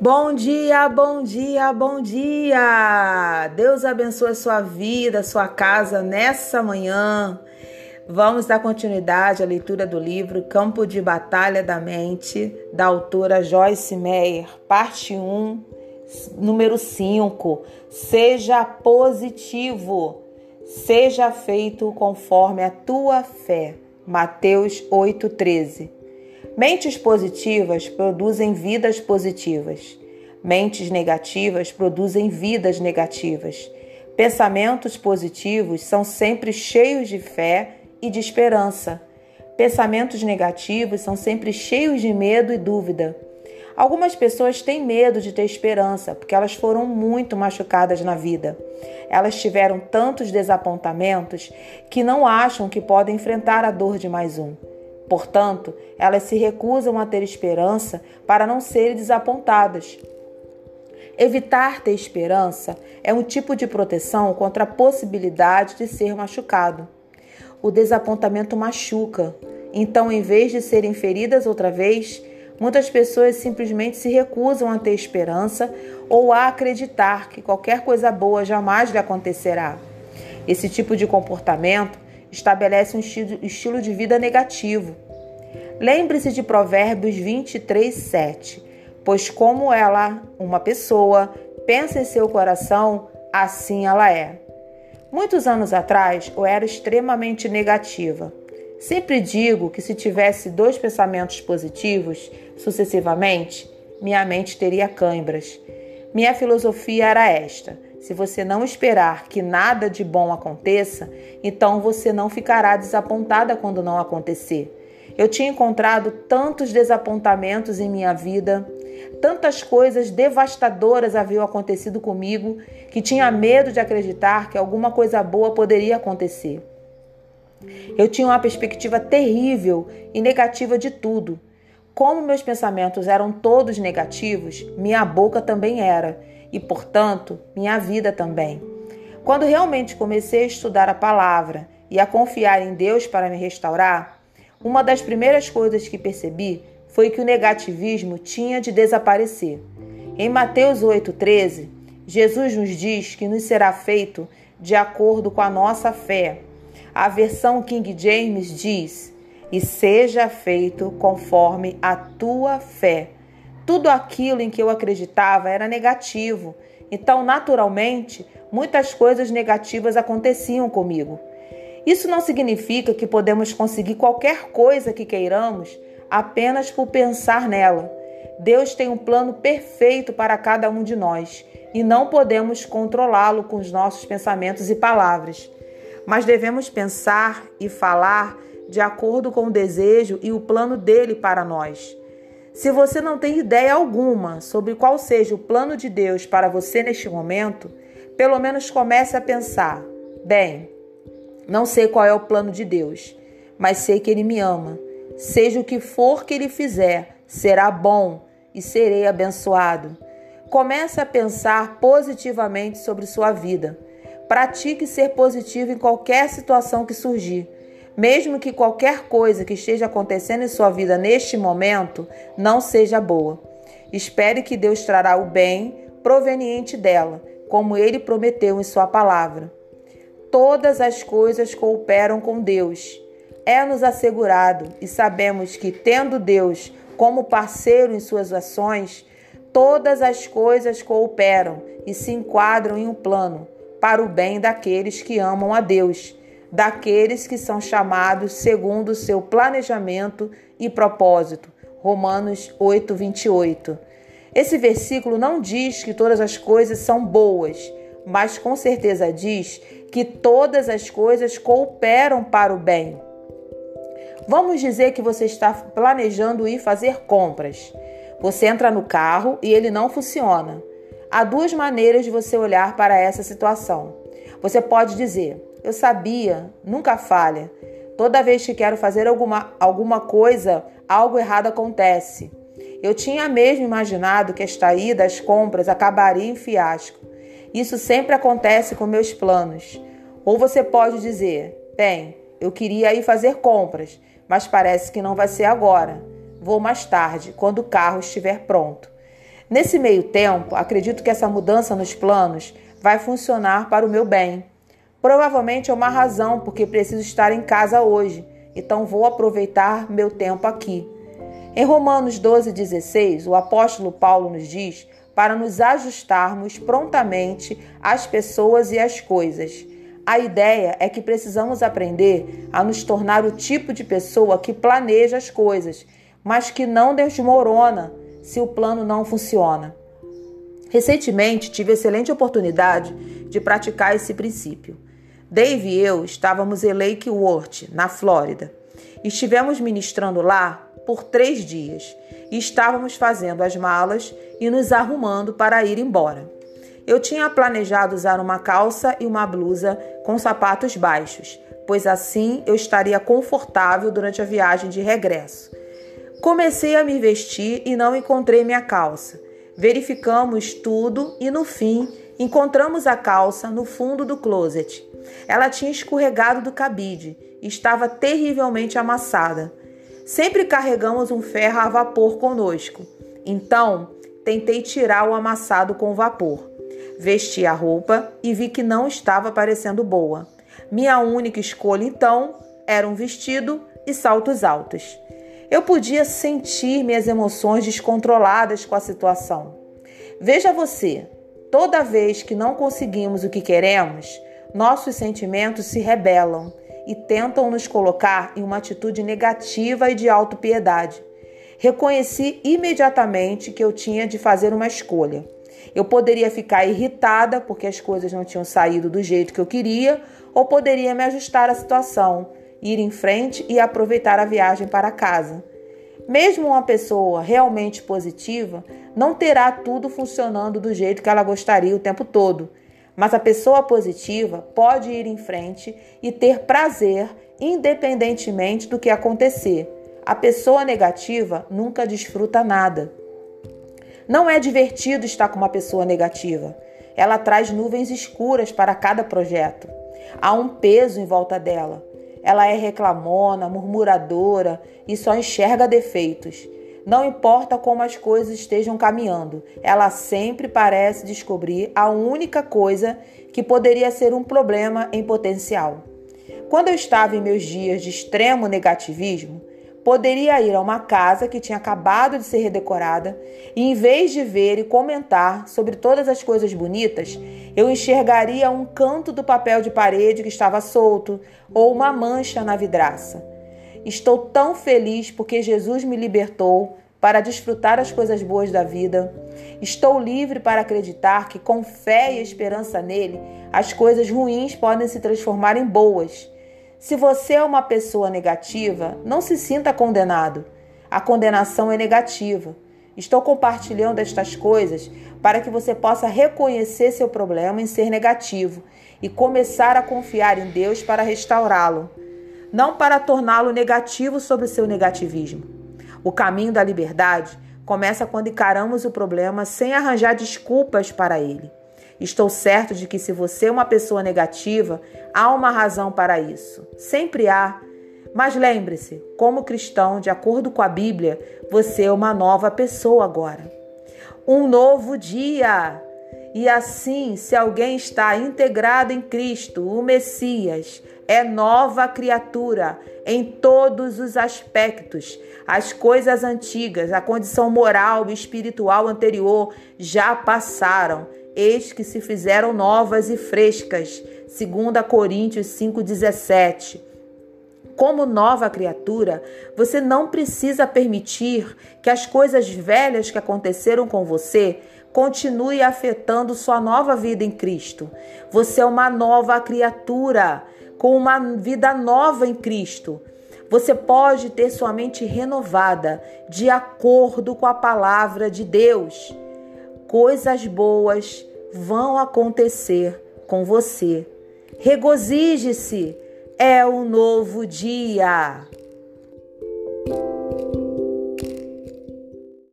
Bom dia, bom dia, bom dia! Deus abençoe a sua vida, a sua casa nessa manhã. Vamos dar continuidade à leitura do livro Campo de Batalha da Mente, da autora Joyce Meyer, parte 1, número 5. Seja positivo, seja feito conforme a tua fé. Mateus 8,13. Mentes positivas produzem vidas positivas. Mentes negativas produzem vidas negativas. Pensamentos positivos são sempre cheios de fé e de esperança. Pensamentos negativos são sempre cheios de medo e dúvida. Algumas pessoas têm medo de ter esperança porque elas foram muito machucadas na vida. Elas tiveram tantos desapontamentos que não acham que podem enfrentar a dor de mais um. Portanto, elas se recusam a ter esperança para não serem desapontadas. Evitar ter esperança é um tipo de proteção contra a possibilidade de ser machucado. O desapontamento machuca, então, em vez de serem feridas outra vez, muitas pessoas simplesmente se recusam a ter esperança ou a acreditar que qualquer coisa boa jamais lhe acontecerá. Esse tipo de comportamento estabelece um estilo de vida negativo. Lembre-se de Provérbios 23, 7. Pois como ela, uma pessoa, pensa em seu coração, assim ela é. Muitos anos atrás, eu era extremamente negativa. Sempre digo que se tivesse dois pensamentos positivos sucessivamente, minha mente teria câimbras. Minha filosofia era esta: se você não esperar que nada de bom aconteça, então você não ficará desapontada quando não acontecer. Eu tinha encontrado tantos desapontamentos em minha vida, tantas coisas devastadoras haviam acontecido comigo que tinha medo de acreditar que alguma coisa boa poderia acontecer. Eu tinha uma perspectiva terrível e negativa de tudo. Como meus pensamentos eram todos negativos, minha boca também era e, portanto, minha vida também. Quando realmente comecei a estudar a palavra e a confiar em Deus para me restaurar, uma das primeiras coisas que percebi foi que o negativismo tinha de desaparecer. Em Mateus 8,13, Jesus nos diz que nos será feito de acordo com a nossa fé. A versão King James diz: E seja feito conforme a tua fé. Tudo aquilo em que eu acreditava era negativo, então, naturalmente, muitas coisas negativas aconteciam comigo. Isso não significa que podemos conseguir qualquer coisa que queiramos apenas por pensar nela. Deus tem um plano perfeito para cada um de nós e não podemos controlá-lo com os nossos pensamentos e palavras. Mas devemos pensar e falar de acordo com o desejo e o plano dele para nós. Se você não tem ideia alguma sobre qual seja o plano de Deus para você neste momento, pelo menos comece a pensar: bem, não sei qual é o plano de Deus, mas sei que Ele me ama. Seja o que for que Ele fizer, será bom e serei abençoado. Comece a pensar positivamente sobre sua vida. Pratique ser positivo em qualquer situação que surgir. Mesmo que qualquer coisa que esteja acontecendo em sua vida neste momento não seja boa. Espere que Deus trará o bem proveniente dela, como ele prometeu em sua palavra. Todas as coisas cooperam com Deus. É-nos assegurado e sabemos que, tendo Deus como parceiro em suas ações, todas as coisas cooperam e se enquadram em um plano para o bem daqueles que amam a Deus daqueles que são chamados segundo o seu planejamento e propósito. Romanos 8, 28. Esse versículo não diz que todas as coisas são boas, mas com certeza diz que todas as coisas cooperam para o bem. Vamos dizer que você está planejando ir fazer compras. Você entra no carro e ele não funciona. Há duas maneiras de você olhar para essa situação. Você pode dizer: eu sabia, nunca falha. Toda vez que quero fazer alguma, alguma coisa, algo errado acontece. Eu tinha mesmo imaginado que esta ida às compras acabaria em fiasco. Isso sempre acontece com meus planos. Ou você pode dizer: bem, eu queria ir fazer compras, mas parece que não vai ser agora. Vou mais tarde, quando o carro estiver pronto. Nesse meio tempo, acredito que essa mudança nos planos vai funcionar para o meu bem. Provavelmente é uma razão porque preciso estar em casa hoje, então vou aproveitar meu tempo aqui. Em Romanos 12,16, o apóstolo Paulo nos diz para nos ajustarmos prontamente às pessoas e às coisas. A ideia é que precisamos aprender a nos tornar o tipo de pessoa que planeja as coisas, mas que não desmorona se o plano não funciona. Recentemente tive excelente oportunidade de praticar esse princípio. Dave e eu estávamos em Lake Worth, na Flórida. Estivemos ministrando lá por três dias e estávamos fazendo as malas e nos arrumando para ir embora. Eu tinha planejado usar uma calça e uma blusa com sapatos baixos, pois assim eu estaria confortável durante a viagem de regresso. Comecei a me vestir e não encontrei minha calça. Verificamos tudo e no fim encontramos a calça no fundo do closet. Ela tinha escorregado do cabide e estava terrivelmente amassada. Sempre carregamos um ferro a vapor conosco. Então, tentei tirar o amassado com vapor. Vesti a roupa e vi que não estava parecendo boa. Minha única escolha então era um vestido e saltos altos. Eu podia sentir minhas emoções descontroladas com a situação. Veja você, toda vez que não conseguimos o que queremos, nossos sentimentos se rebelam e tentam nos colocar em uma atitude negativa e de autopiedade. Reconheci imediatamente que eu tinha de fazer uma escolha. Eu poderia ficar irritada porque as coisas não tinham saído do jeito que eu queria, ou poderia me ajustar à situação, ir em frente e aproveitar a viagem para casa. Mesmo uma pessoa realmente positiva não terá tudo funcionando do jeito que ela gostaria o tempo todo, mas a pessoa positiva pode ir em frente e ter prazer independentemente do que acontecer. A pessoa negativa nunca desfruta nada. Não é divertido estar com uma pessoa negativa. Ela traz nuvens escuras para cada projeto. Há um peso em volta dela. Ela é reclamona, murmuradora e só enxerga defeitos. Não importa como as coisas estejam caminhando, ela sempre parece descobrir a única coisa que poderia ser um problema em potencial. Quando eu estava em meus dias de extremo negativismo, poderia ir a uma casa que tinha acabado de ser redecorada e, em vez de ver e comentar sobre todas as coisas bonitas, eu enxergaria um canto do papel de parede que estava solto ou uma mancha na vidraça. Estou tão feliz porque Jesus me libertou para desfrutar as coisas boas da vida. Estou livre para acreditar que, com fé e esperança nele, as coisas ruins podem se transformar em boas. Se você é uma pessoa negativa, não se sinta condenado. A condenação é negativa. Estou compartilhando estas coisas para que você possa reconhecer seu problema em ser negativo e começar a confiar em Deus para restaurá-lo não para torná-lo negativo sobre seu negativismo. O caminho da liberdade começa quando encaramos o problema sem arranjar desculpas para ele. Estou certo de que se você é uma pessoa negativa, há uma razão para isso. Sempre há. Mas lembre-se, como cristão, de acordo com a Bíblia, você é uma nova pessoa agora. Um novo dia. E assim, se alguém está integrado em Cristo, o Messias, é nova criatura em todos os aspectos. As coisas antigas, a condição moral e espiritual anterior já passaram. Eis que se fizeram novas e frescas. 2 Coríntios 5,17. Como nova criatura, você não precisa permitir que as coisas velhas que aconteceram com você continue afetando sua nova vida em Cristo. Você é uma nova criatura com uma vida nova em Cristo. Você pode ter sua mente renovada de acordo com a palavra de Deus. Coisas boas vão acontecer com você. Regozije-se, é um novo dia.